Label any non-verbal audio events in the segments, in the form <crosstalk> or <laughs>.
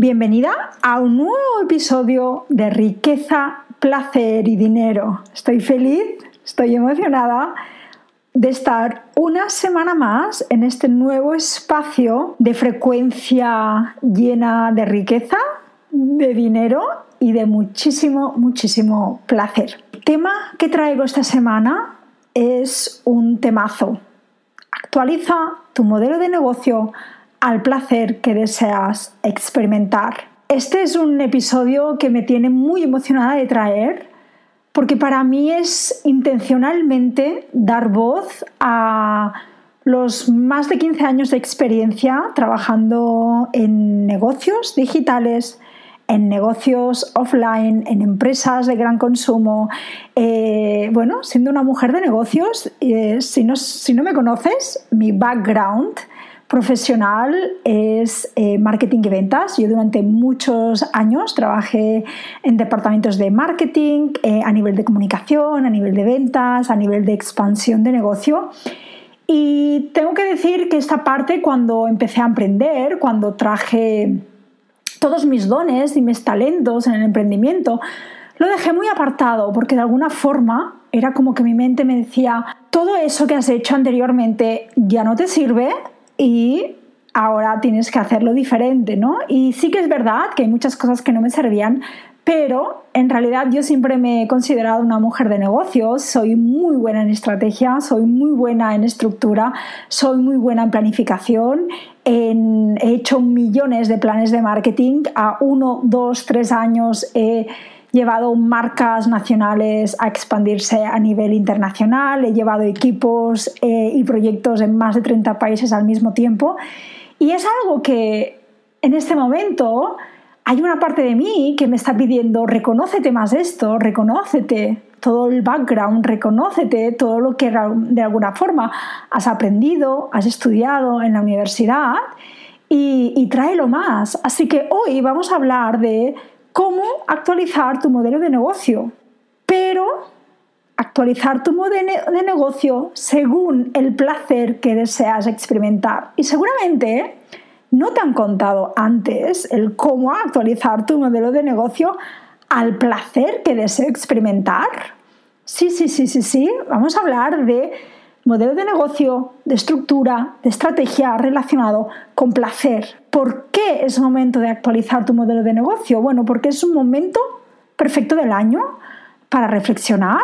Bienvenida a un nuevo episodio de Riqueza, Placer y Dinero. Estoy feliz, estoy emocionada de estar una semana más en este nuevo espacio de frecuencia llena de riqueza, de dinero y de muchísimo, muchísimo placer. El tema que traigo esta semana es un temazo. Actualiza tu modelo de negocio al placer que deseas experimentar. Este es un episodio que me tiene muy emocionada de traer porque para mí es intencionalmente dar voz a los más de 15 años de experiencia trabajando en negocios digitales, en negocios offline, en empresas de gran consumo. Eh, bueno, siendo una mujer de negocios, eh, si, no, si no me conoces, mi background profesional es eh, marketing y ventas. Yo durante muchos años trabajé en departamentos de marketing, eh, a nivel de comunicación, a nivel de ventas, a nivel de expansión de negocio. Y tengo que decir que esta parte cuando empecé a emprender, cuando traje todos mis dones y mis talentos en el emprendimiento, lo dejé muy apartado porque de alguna forma era como que mi mente me decía, todo eso que has hecho anteriormente ya no te sirve, y ahora tienes que hacerlo diferente, ¿no? Y sí que es verdad que hay muchas cosas que no me servían, pero en realidad yo siempre me he considerado una mujer de negocios, soy muy buena en estrategia, soy muy buena en estructura, soy muy buena en planificación, he hecho millones de planes de marketing, a uno, dos, tres años he llevado marcas nacionales a expandirse a nivel internacional, he llevado equipos eh, y proyectos en más de 30 países al mismo tiempo. Y es algo que en este momento hay una parte de mí que me está pidiendo, reconócete más esto, reconócete todo el background, reconócete todo lo que de alguna forma has aprendido, has estudiado en la universidad y, y tráelo más. Así que hoy vamos a hablar de cómo actualizar tu modelo de negocio, pero actualizar tu modelo de negocio según el placer que deseas experimentar. Y seguramente no te han contado antes el cómo actualizar tu modelo de negocio al placer que deseas experimentar. Sí, sí, sí, sí, sí. Vamos a hablar de modelo de negocio, de estructura, de estrategia relacionado con placer. ¿Por qué es momento de actualizar tu modelo de negocio? Bueno, porque es un momento perfecto del año para reflexionar,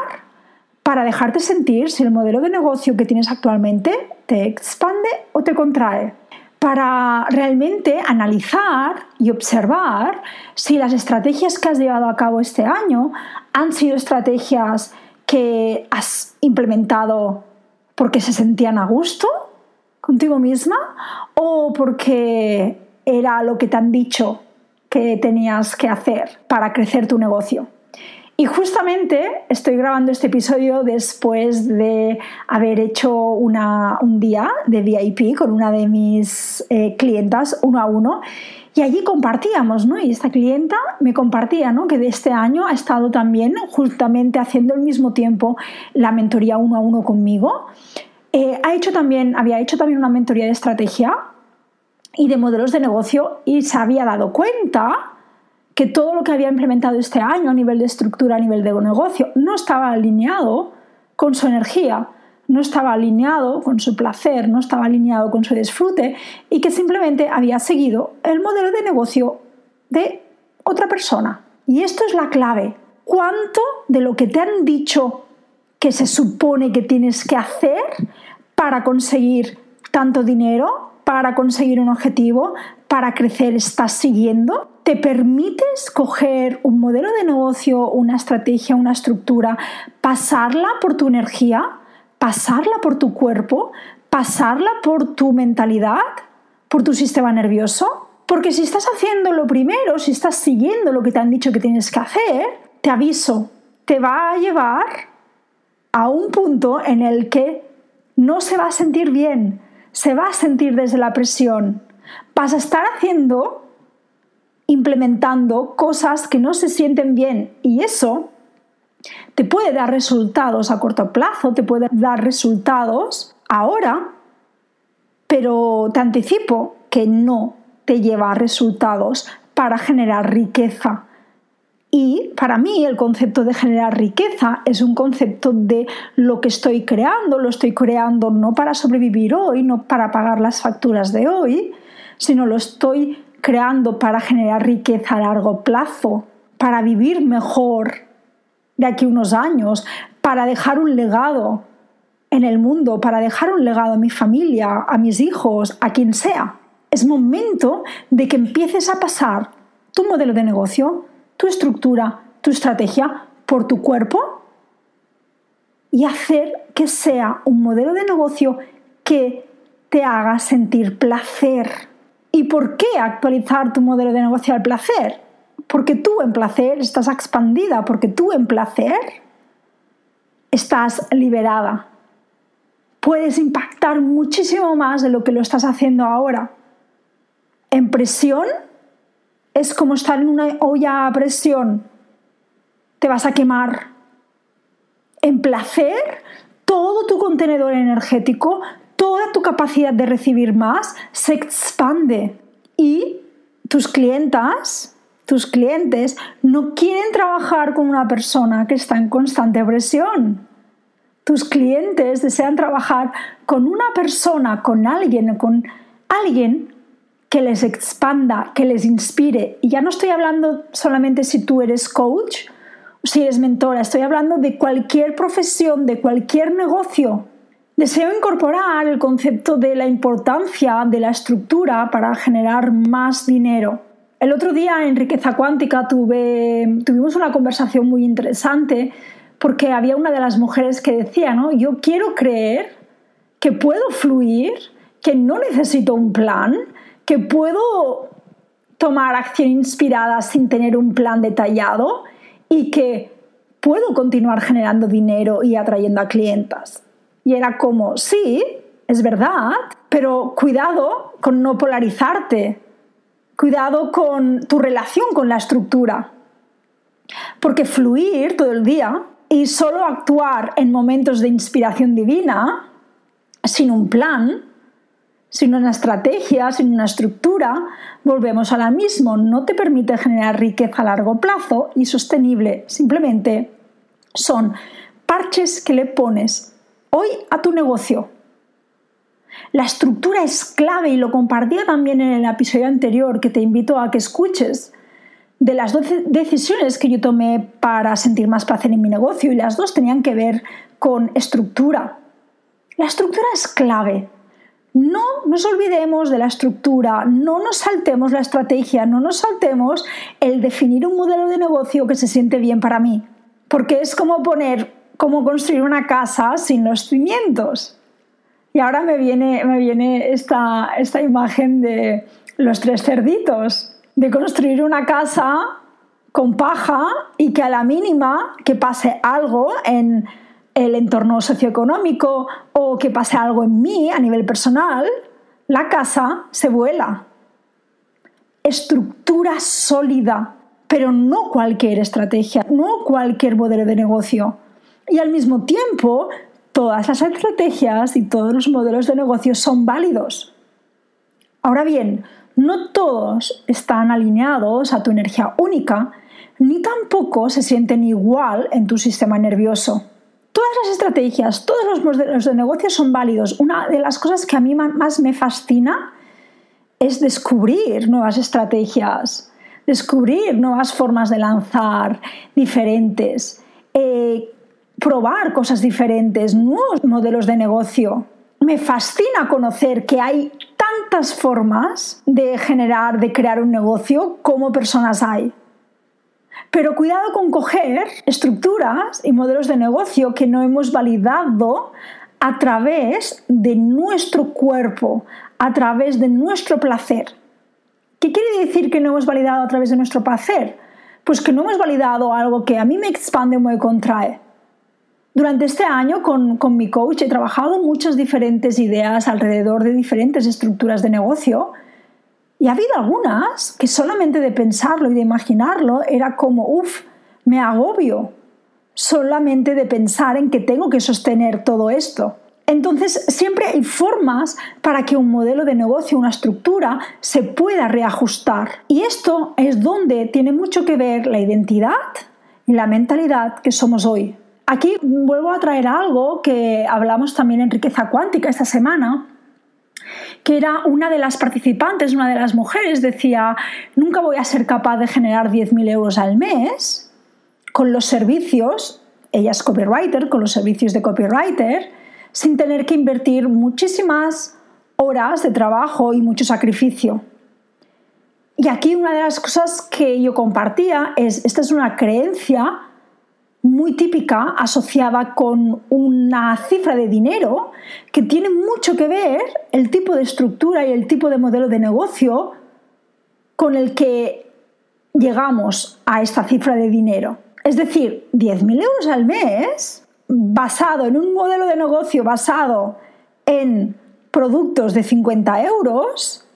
para dejarte sentir si el modelo de negocio que tienes actualmente te expande o te contrae, para realmente analizar y observar si las estrategias que has llevado a cabo este año han sido estrategias que has implementado porque se sentían a gusto contigo misma o porque era lo que te han dicho que tenías que hacer para crecer tu negocio. Y justamente estoy grabando este episodio después de haber hecho un día de VIP con una de mis eh, clientas uno a uno y allí compartíamos, ¿no? Y esta clienta me compartía, ¿no? Que de este año ha estado también justamente haciendo al mismo tiempo la mentoría uno a uno conmigo. Eh, ha hecho también, había hecho también una mentoría de estrategia y de modelos de negocio y se había dado cuenta que todo lo que había implementado este año a nivel de estructura, a nivel de negocio, no estaba alineado con su energía no estaba alineado con su placer, no estaba alineado con su disfrute y que simplemente había seguido el modelo de negocio de otra persona. Y esto es la clave. ¿Cuánto de lo que te han dicho que se supone que tienes que hacer para conseguir tanto dinero, para conseguir un objetivo, para crecer estás siguiendo? ¿Te permites coger un modelo de negocio, una estrategia, una estructura, pasarla por tu energía? Pasarla por tu cuerpo, pasarla por tu mentalidad, por tu sistema nervioso. Porque si estás haciendo lo primero, si estás siguiendo lo que te han dicho que tienes que hacer, te aviso, te va a llevar a un punto en el que no se va a sentir bien, se va a sentir desde la presión. Vas a estar haciendo, implementando cosas que no se sienten bien y eso te puede dar resultados a corto plazo, te puede dar resultados ahora, pero te anticipo que no te lleva a resultados para generar riqueza. Y para mí el concepto de generar riqueza es un concepto de lo que estoy creando, lo estoy creando no para sobrevivir hoy, no para pagar las facturas de hoy, sino lo estoy creando para generar riqueza a largo plazo, para vivir mejor de aquí unos años, para dejar un legado en el mundo, para dejar un legado a mi familia, a mis hijos, a quien sea. Es momento de que empieces a pasar tu modelo de negocio tu estructura, tu estrategia por tu cuerpo y hacer que sea un modelo de negocio que te haga sentir placer. ¿Y por qué actualizar tu modelo de negocio al placer? Porque tú en placer estás expandida, porque tú en placer estás liberada. Puedes impactar muchísimo más de lo que lo estás haciendo ahora. En presión es como estar en una olla a presión. Te vas a quemar. En placer, todo tu contenedor energético, toda tu capacidad de recibir más se expande. Y tus clientas, tus clientes, no quieren trabajar con una persona que está en constante presión. Tus clientes desean trabajar con una persona, con alguien, con alguien que les expanda, que les inspire. Y ya no estoy hablando solamente si tú eres coach o si eres mentora, estoy hablando de cualquier profesión, de cualquier negocio. Deseo incorporar el concepto de la importancia de la estructura para generar más dinero. El otro día en Riqueza Cuántica tuve, tuvimos una conversación muy interesante porque había una de las mujeres que decía, ¿no? Yo quiero creer que puedo fluir, que no necesito un plan, que puedo tomar acción inspirada sin tener un plan detallado y que puedo continuar generando dinero y atrayendo a clientas. Y era como, sí, es verdad, pero cuidado con no polarizarte, cuidado con tu relación con la estructura. Porque fluir todo el día y solo actuar en momentos de inspiración divina, sin un plan, sin una estrategia, sin una estructura, volvemos a la misma. No te permite generar riqueza a largo plazo y sostenible. Simplemente son parches que le pones hoy a tu negocio. La estructura es clave y lo compartía también en el episodio anterior que te invito a que escuches de las 12 decisiones que yo tomé para sentir más placer en mi negocio y las dos tenían que ver con estructura. La estructura es clave. No nos olvidemos de la estructura, no nos saltemos la estrategia, no nos saltemos el definir un modelo de negocio que se siente bien para mí, porque es como poner, como construir una casa sin los cimientos. Y ahora me viene, me viene esta, esta imagen de los tres cerditos, de construir una casa con paja y que a la mínima que pase algo en el entorno socioeconómico o que pase algo en mí a nivel personal, la casa se vuela. Estructura sólida, pero no cualquier estrategia, no cualquier modelo de negocio. Y al mismo tiempo, todas las estrategias y todos los modelos de negocio son válidos. Ahora bien, no todos están alineados a tu energía única, ni tampoco se sienten igual en tu sistema nervioso. Todas las estrategias, todos los modelos de negocio son válidos. Una de las cosas que a mí más me fascina es descubrir nuevas estrategias, descubrir nuevas formas de lanzar diferentes, eh, probar cosas diferentes, nuevos modelos de negocio. Me fascina conocer que hay tantas formas de generar, de crear un negocio como personas hay. Pero cuidado con coger estructuras y modelos de negocio que no hemos validado a través de nuestro cuerpo, a través de nuestro placer. ¿Qué quiere decir que no hemos validado a través de nuestro placer? Pues que no hemos validado algo que a mí me expande o me contrae. Durante este año con, mi coach he trabajado muchas diferentes ideas alrededor de diferentes estructuras de negocio y ha habido algunas que solamente de pensarlo y de imaginarlo era como, uff, me agobio solamente de pensar en que tengo que sostener todo esto. Entonces, siempre hay formas para que un modelo de negocio, una estructura, se pueda reajustar. Y esto es donde tiene mucho que ver la identidad y la mentalidad que somos hoy. Aquí vuelvo a traer algo que hablamos también en Riqueza Cuántica esta semana, que era una de las participantes, una de las mujeres, decía, nunca voy a ser capaz de generar 10.000 euros al mes con los servicios, ella es copywriter, con los servicios de copywriter, sin tener que invertir muchísimas horas de trabajo y mucho sacrificio. Y aquí una de las cosas que yo compartía es, esta es una creencia muy típica asociada con una cifra de dinero que tiene mucho que ver el tipo de estructura y el tipo de modelo de negocio con el que llegamos a esta cifra de dinero. Es decir, 10.000 euros al mes basado en un modelo de negocio basado en productos de 50 euros,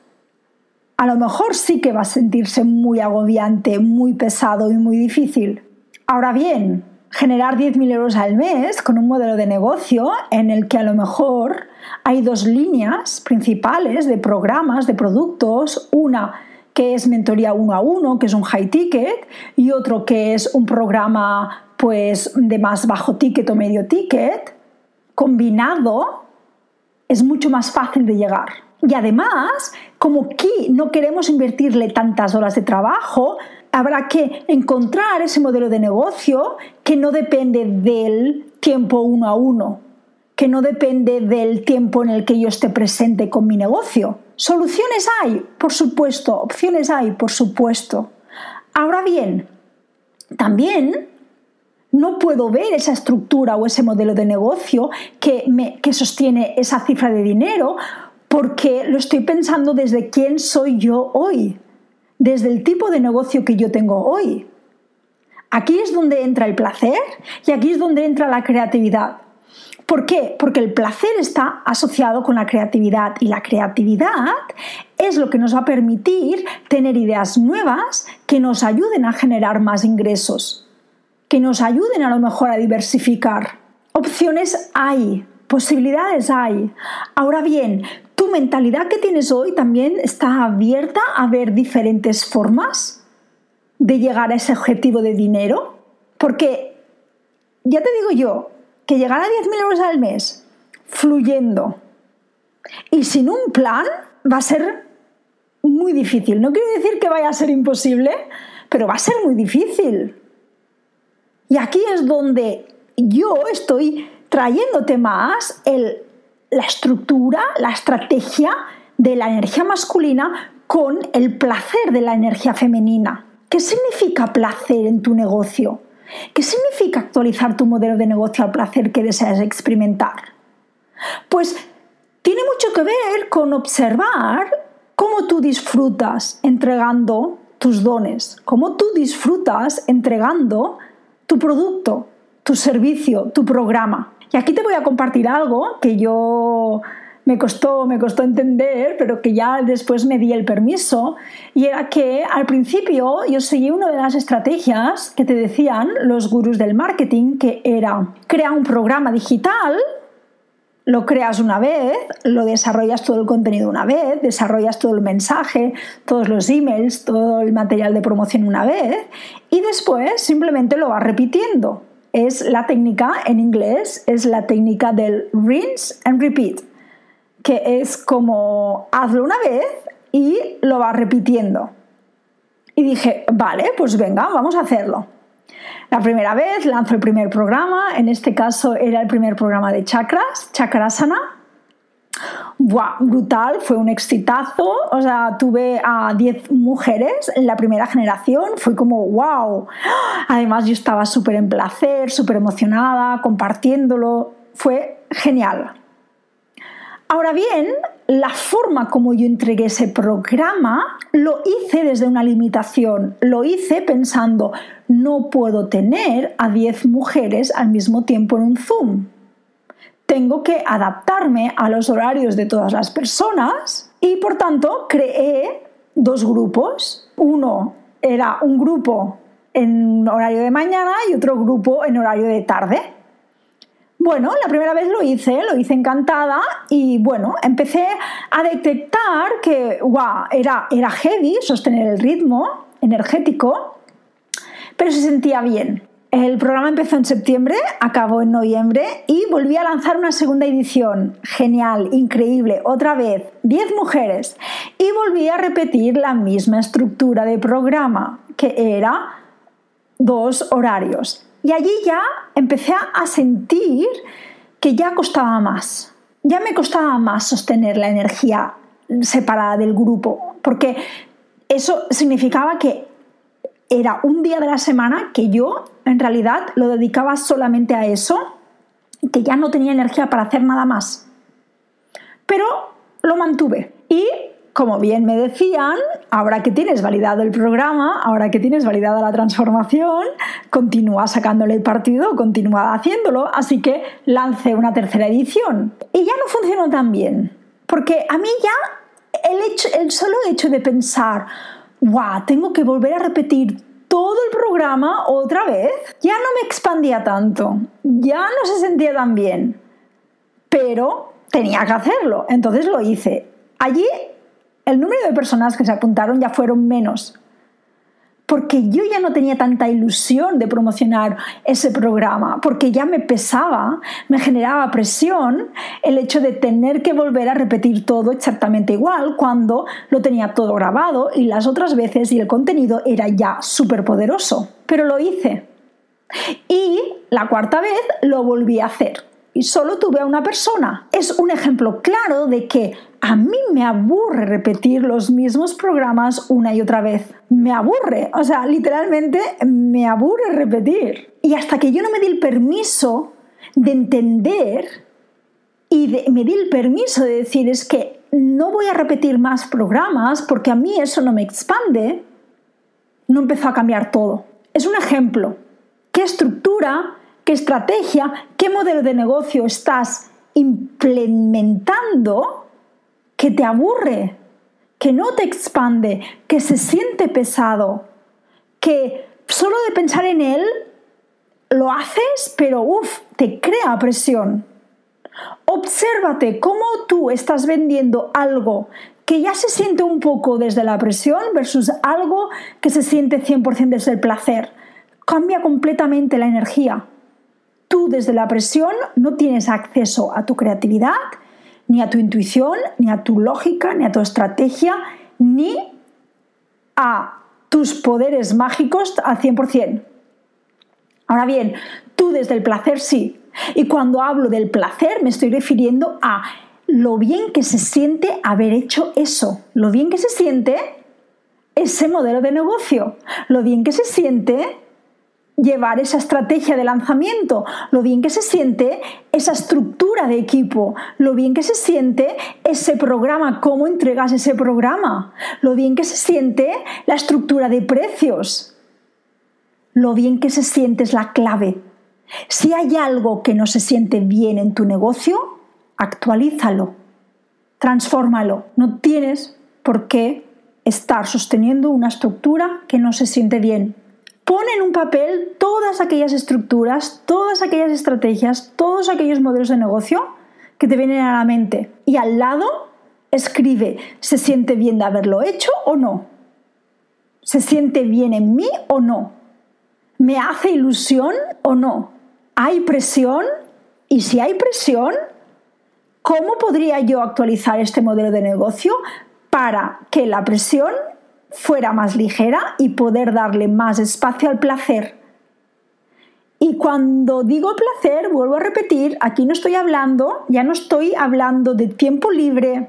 a lo mejor sí que va a sentirse muy agobiante, muy pesado y muy difícil. Ahora bien, generar 10.000 euros al mes con un modelo de negocio en el que a lo mejor hay dos líneas principales de programas, de productos, una que es mentoría uno a uno, que es un high ticket, y otro que es un programa pues de más bajo ticket o medio ticket, combinado es mucho más fácil de llegar. Y además, como aquí no queremos invertirle tantas horas de trabajo, habrá que encontrar ese modelo de negocio que no depende del tiempo uno a uno, que no depende del tiempo en el que yo esté presente con mi negocio. Soluciones hay, por supuesto, opciones hay, por supuesto. Ahora bien, también no puedo ver esa estructura o ese modelo de negocio que, me, que sostiene esa cifra de dinero porque lo estoy pensando desde quién soy yo hoy desde el tipo de negocio que yo tengo hoy. Aquí es donde entra el placer y aquí es donde entra la creatividad. ¿Por qué? Porque el placer está asociado con la creatividad y la creatividad es lo que nos va a permitir tener ideas nuevas que nos ayuden a generar más ingresos, que nos ayuden a lo mejor a diversificar. Opciones hay, posibilidades hay. Ahora bien, tu mentalidad que tienes hoy también está abierta a ver diferentes formas de llegar a ese objetivo de dinero. Porque ya te digo yo, que llegar a 10.000 euros al mes fluyendo y sin un plan va a ser muy difícil. No quiero decir que vaya a ser imposible, pero va a ser muy difícil. Y aquí es donde yo estoy trayéndote más la estructura, la estrategia de la energía masculina con el placer de la energía femenina. ¿Qué significa placer en tu negocio? ¿Qué significa actualizar tu modelo de negocio al placer que deseas experimentar? Pues tiene mucho que ver con observar cómo tú disfrutas entregando tus dones, cómo tú disfrutas entregando tu producto, tu servicio, tu programa. Y aquí te voy a compartir algo que yo me costó, me costó entender, pero que ya después me di el permiso, y era que al principio yo seguí una de las estrategias que te decían los gurús del marketing, que era crea un programa digital, lo creas una vez, lo desarrollas todo el contenido una vez, desarrollas todo el mensaje, todos los emails, todo el material de promoción una vez, y después simplemente lo vas repitiendo es la técnica en inglés, es la técnica del rinse and repeat, que es como hazlo una vez y lo vas repitiendo. Y dije, vale, pues venga, vamos a hacerlo. La primera vez lanzo el primer programa, en este caso era el primer programa de chakras, Chakrasana, ¡Buah! Brutal, fue un exitazo. O sea, tuve a 10 mujeres en la primera generación, fue como wow. Además, yo estaba súper en placer, súper emocionada, compartiéndolo. Fue genial. Ahora bien, la forma como yo entregué ese programa lo hice desde una limitación. Lo hice pensando, no puedo tener a 10 mujeres al mismo tiempo en un Zoom tengo que adaptarme a los horarios de todas las personas y por tanto creé dos grupos. Uno era un grupo en horario de mañana y otro grupo en horario de tarde. Bueno, la primera vez lo hice, lo hice encantada y bueno, empecé a detectar que era, era heavy sostener el ritmo energético, pero se sentía bien. El programa empezó en septiembre, acabó en noviembre y volví a lanzar una segunda edición. Genial, increíble, otra vez, 10 mujeres. Y volví a repetir la misma estructura de programa, que era dos horarios. Y allí ya empecé a sentir que ya costaba más. Ya me costaba más sostener la energía separada del grupo, porque eso significaba que era un día de la semana que yo en realidad lo dedicaba solamente a eso, que ya no tenía energía para hacer nada más. Pero lo mantuve y como bien me decían, ahora que tienes validado el programa, ahora que tienes validada la transformación, continúa sacándole el partido, continúa haciéndolo, así que lancé una tercera edición. Y ya no funcionó tan bien, porque a mí ya el, el solo hecho de pensar, wow, tengo que volver a repetir todo el programa otra vez, ya no me expandía tanto, ya no se sentía tan bien, pero tenía que hacerlo, entonces lo hice. Allí el número de personas que se apuntaron ya fueron menos, porque yo ya no tenía tanta ilusión de promocionar ese programa, porque ya me pesaba, me generaba presión el hecho de tener que volver a repetir todo exactamente igual cuando lo tenía todo grabado y las otras veces y el contenido era ya súper poderoso. Pero lo hice. Y la cuarta vez lo volví a hacer y solo tuve a una persona. Es un ejemplo claro de que a mí me aburre repetir los mismos programas una y otra vez. Me aburre, o sea, literalmente me aburre repetir. Y hasta que yo no me di el permiso de entender y me di el permiso de decir es que no voy a repetir más programas porque a mí eso no me expande, no empezó a cambiar todo. Es un ejemplo. ¿Qué estructura qué estrategia, qué modelo de negocio estás implementando que te aburre, que no te expande, que se siente pesado, que solo de pensar en él lo haces, pero uff, te crea presión. Obsérvate cómo tú estás vendiendo algo que ya se siente un poco desde la presión versus algo que se siente 100% desde el placer. Cambia completamente la energía. Tú desde la presión no tienes acceso a tu creatividad, ni a tu intuición, ni a tu lógica, ni a tu estrategia, ni a tus poderes mágicos al 100%. Ahora bien, tú desde el placer sí. Y cuando hablo del placer me estoy refiriendo a lo bien que se siente haber hecho eso, lo bien que se siente ese modelo de negocio, lo bien que se siente llevar esa estrategia de lanzamiento, lo bien que se siente esa estructura de equipo, lo bien que se siente ese programa, cómo entregas ese programa, lo bien que se siente la estructura de precios, lo bien que se siente es la clave. Si hay algo que no se siente bien en tu negocio, actualízalo, transfórmalo. No tienes por qué estar sosteniendo una estructura que no se siente bien pone en un papel todas aquellas estructuras, todas aquellas estrategias, todos aquellos modelos de negocio que te vienen a la mente. Y al lado escribe, ¿se siente bien de haberlo hecho o no? ¿Se siente bien en mí o no? ¿Me hace ilusión o no? ¿Hay presión? Y si hay presión, ¿cómo podría yo actualizar este modelo de negocio para que la presión fuera más ligera y poder darle más espacio al placer. Y cuando digo placer, vuelvo a repetir, aquí no estoy hablando, ya no estoy hablando de tiempo libre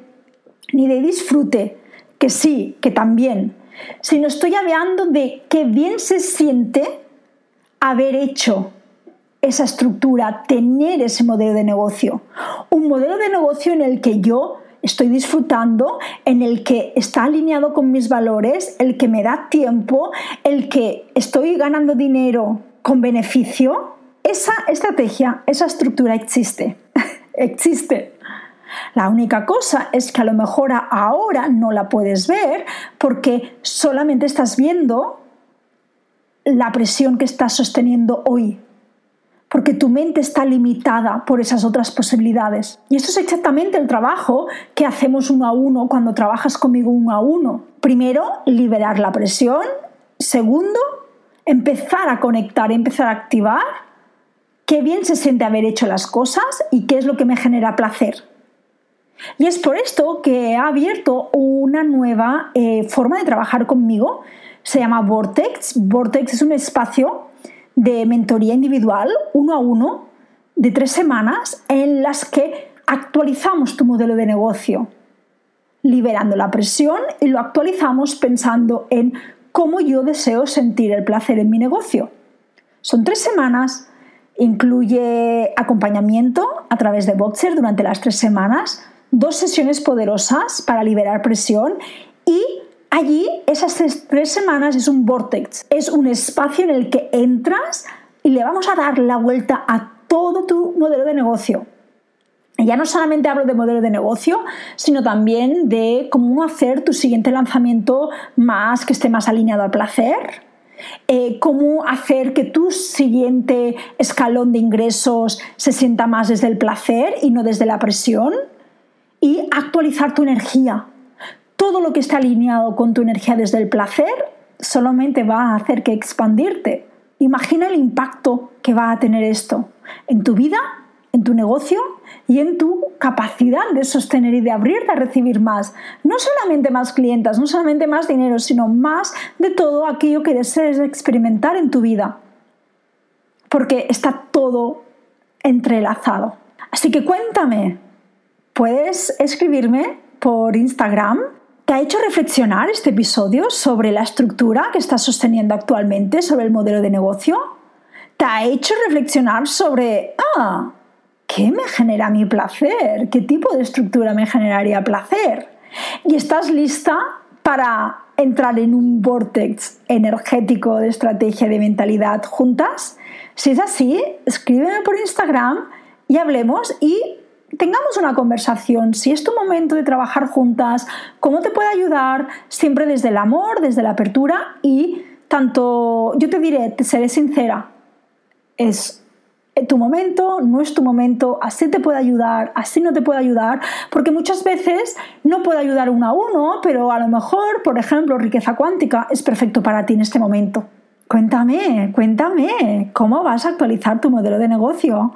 ni de disfrute, que sí, que también, sino estoy hablando de qué bien se siente haber hecho esa estructura, tener ese modelo de negocio. Un modelo de negocio en el que yo estoy disfrutando, en el que está alineado con mis valores, el que me da tiempo, el que estoy ganando dinero con beneficio, esa estrategia, esa estructura existe. <laughs> existe. La única cosa es que a lo mejor ahora no la puedes ver porque solamente estás viendo la presión que estás sosteniendo hoy. Porque tu mente está limitada por esas otras posibilidades. Y esto es exactamente el trabajo que hacemos uno a uno cuando trabajas conmigo uno a uno. Primero, liberar la presión. Segundo, empezar a conectar, empezar a activar qué bien se siente haber hecho las cosas y qué es lo que me genera placer. Y es por esto que he abierto una nueva eh, forma de trabajar conmigo. Se llama Vortex. Vortex es un espacio de mentoría individual, uno a uno, de tres semanas, en las que actualizamos tu modelo de negocio, liberando la presión y lo actualizamos pensando en cómo yo deseo sentir el placer en mi negocio. Son tres semanas, incluye acompañamiento a través de Boxer durante las tres semanas, dos sesiones poderosas para liberar presión y allí esas tres semanas es un vortex, es un espacio en el que entras y le vamos a dar la vuelta a todo tu modelo de negocio. Ya no solamente hablo de modelo de negocio, sino también de cómo hacer tu siguiente lanzamiento más que esté más alineado al placer, eh, cómo hacer que tu siguiente escalón de ingresos se sienta más desde el placer y no desde la presión y actualizar tu energía. Todo lo que está alineado con tu energía desde el placer solamente va a hacer que expandirte. Imagina el impacto que va a tener esto en tu vida, en tu negocio y en tu capacidad de sostener y de abrirte a recibir más. No solamente más clientes, no solamente más dinero, sino más de todo aquello que desees experimentar en tu vida. Porque está todo entrelazado. Así que cuéntame, puedes escribirme por Instagram. ¿Te ha hecho reflexionar este episodio sobre la estructura que estás sosteniendo actualmente, sobre el modelo de negocio? ¿Te ha hecho reflexionar sobre, ah, ¿qué me genera mi placer? ¿Qué tipo de estructura me generaría placer? ¿Y estás lista para entrar en un vortex energético de estrategia de mentalidad juntas? Si es así, escríbeme por Instagram y hablemos y tengamos una conversación, si es tu momento de trabajar juntas, cómo te puede ayudar, siempre desde el amor, desde la apertura y tanto, yo te diré, te seré sincera, es tu momento, no es tu momento, así te puede ayudar, así no te puede ayudar, porque muchas veces no puede ayudar uno a uno, pero a lo mejor, por ejemplo, riqueza cuántica es perfecto para ti en este momento. Cuéntame, cuéntame, ¿cómo vas a actualizar tu modelo de negocio?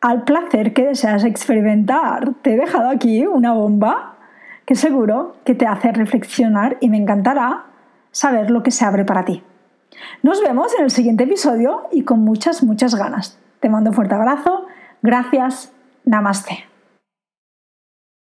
Al placer que deseas experimentar. Te he dejado aquí una bomba que seguro que te hace reflexionar y me encantará saber lo que se abre para ti. Nos vemos en el siguiente episodio y con muchas, muchas ganas. Te mando un fuerte abrazo. Gracias. Namaste.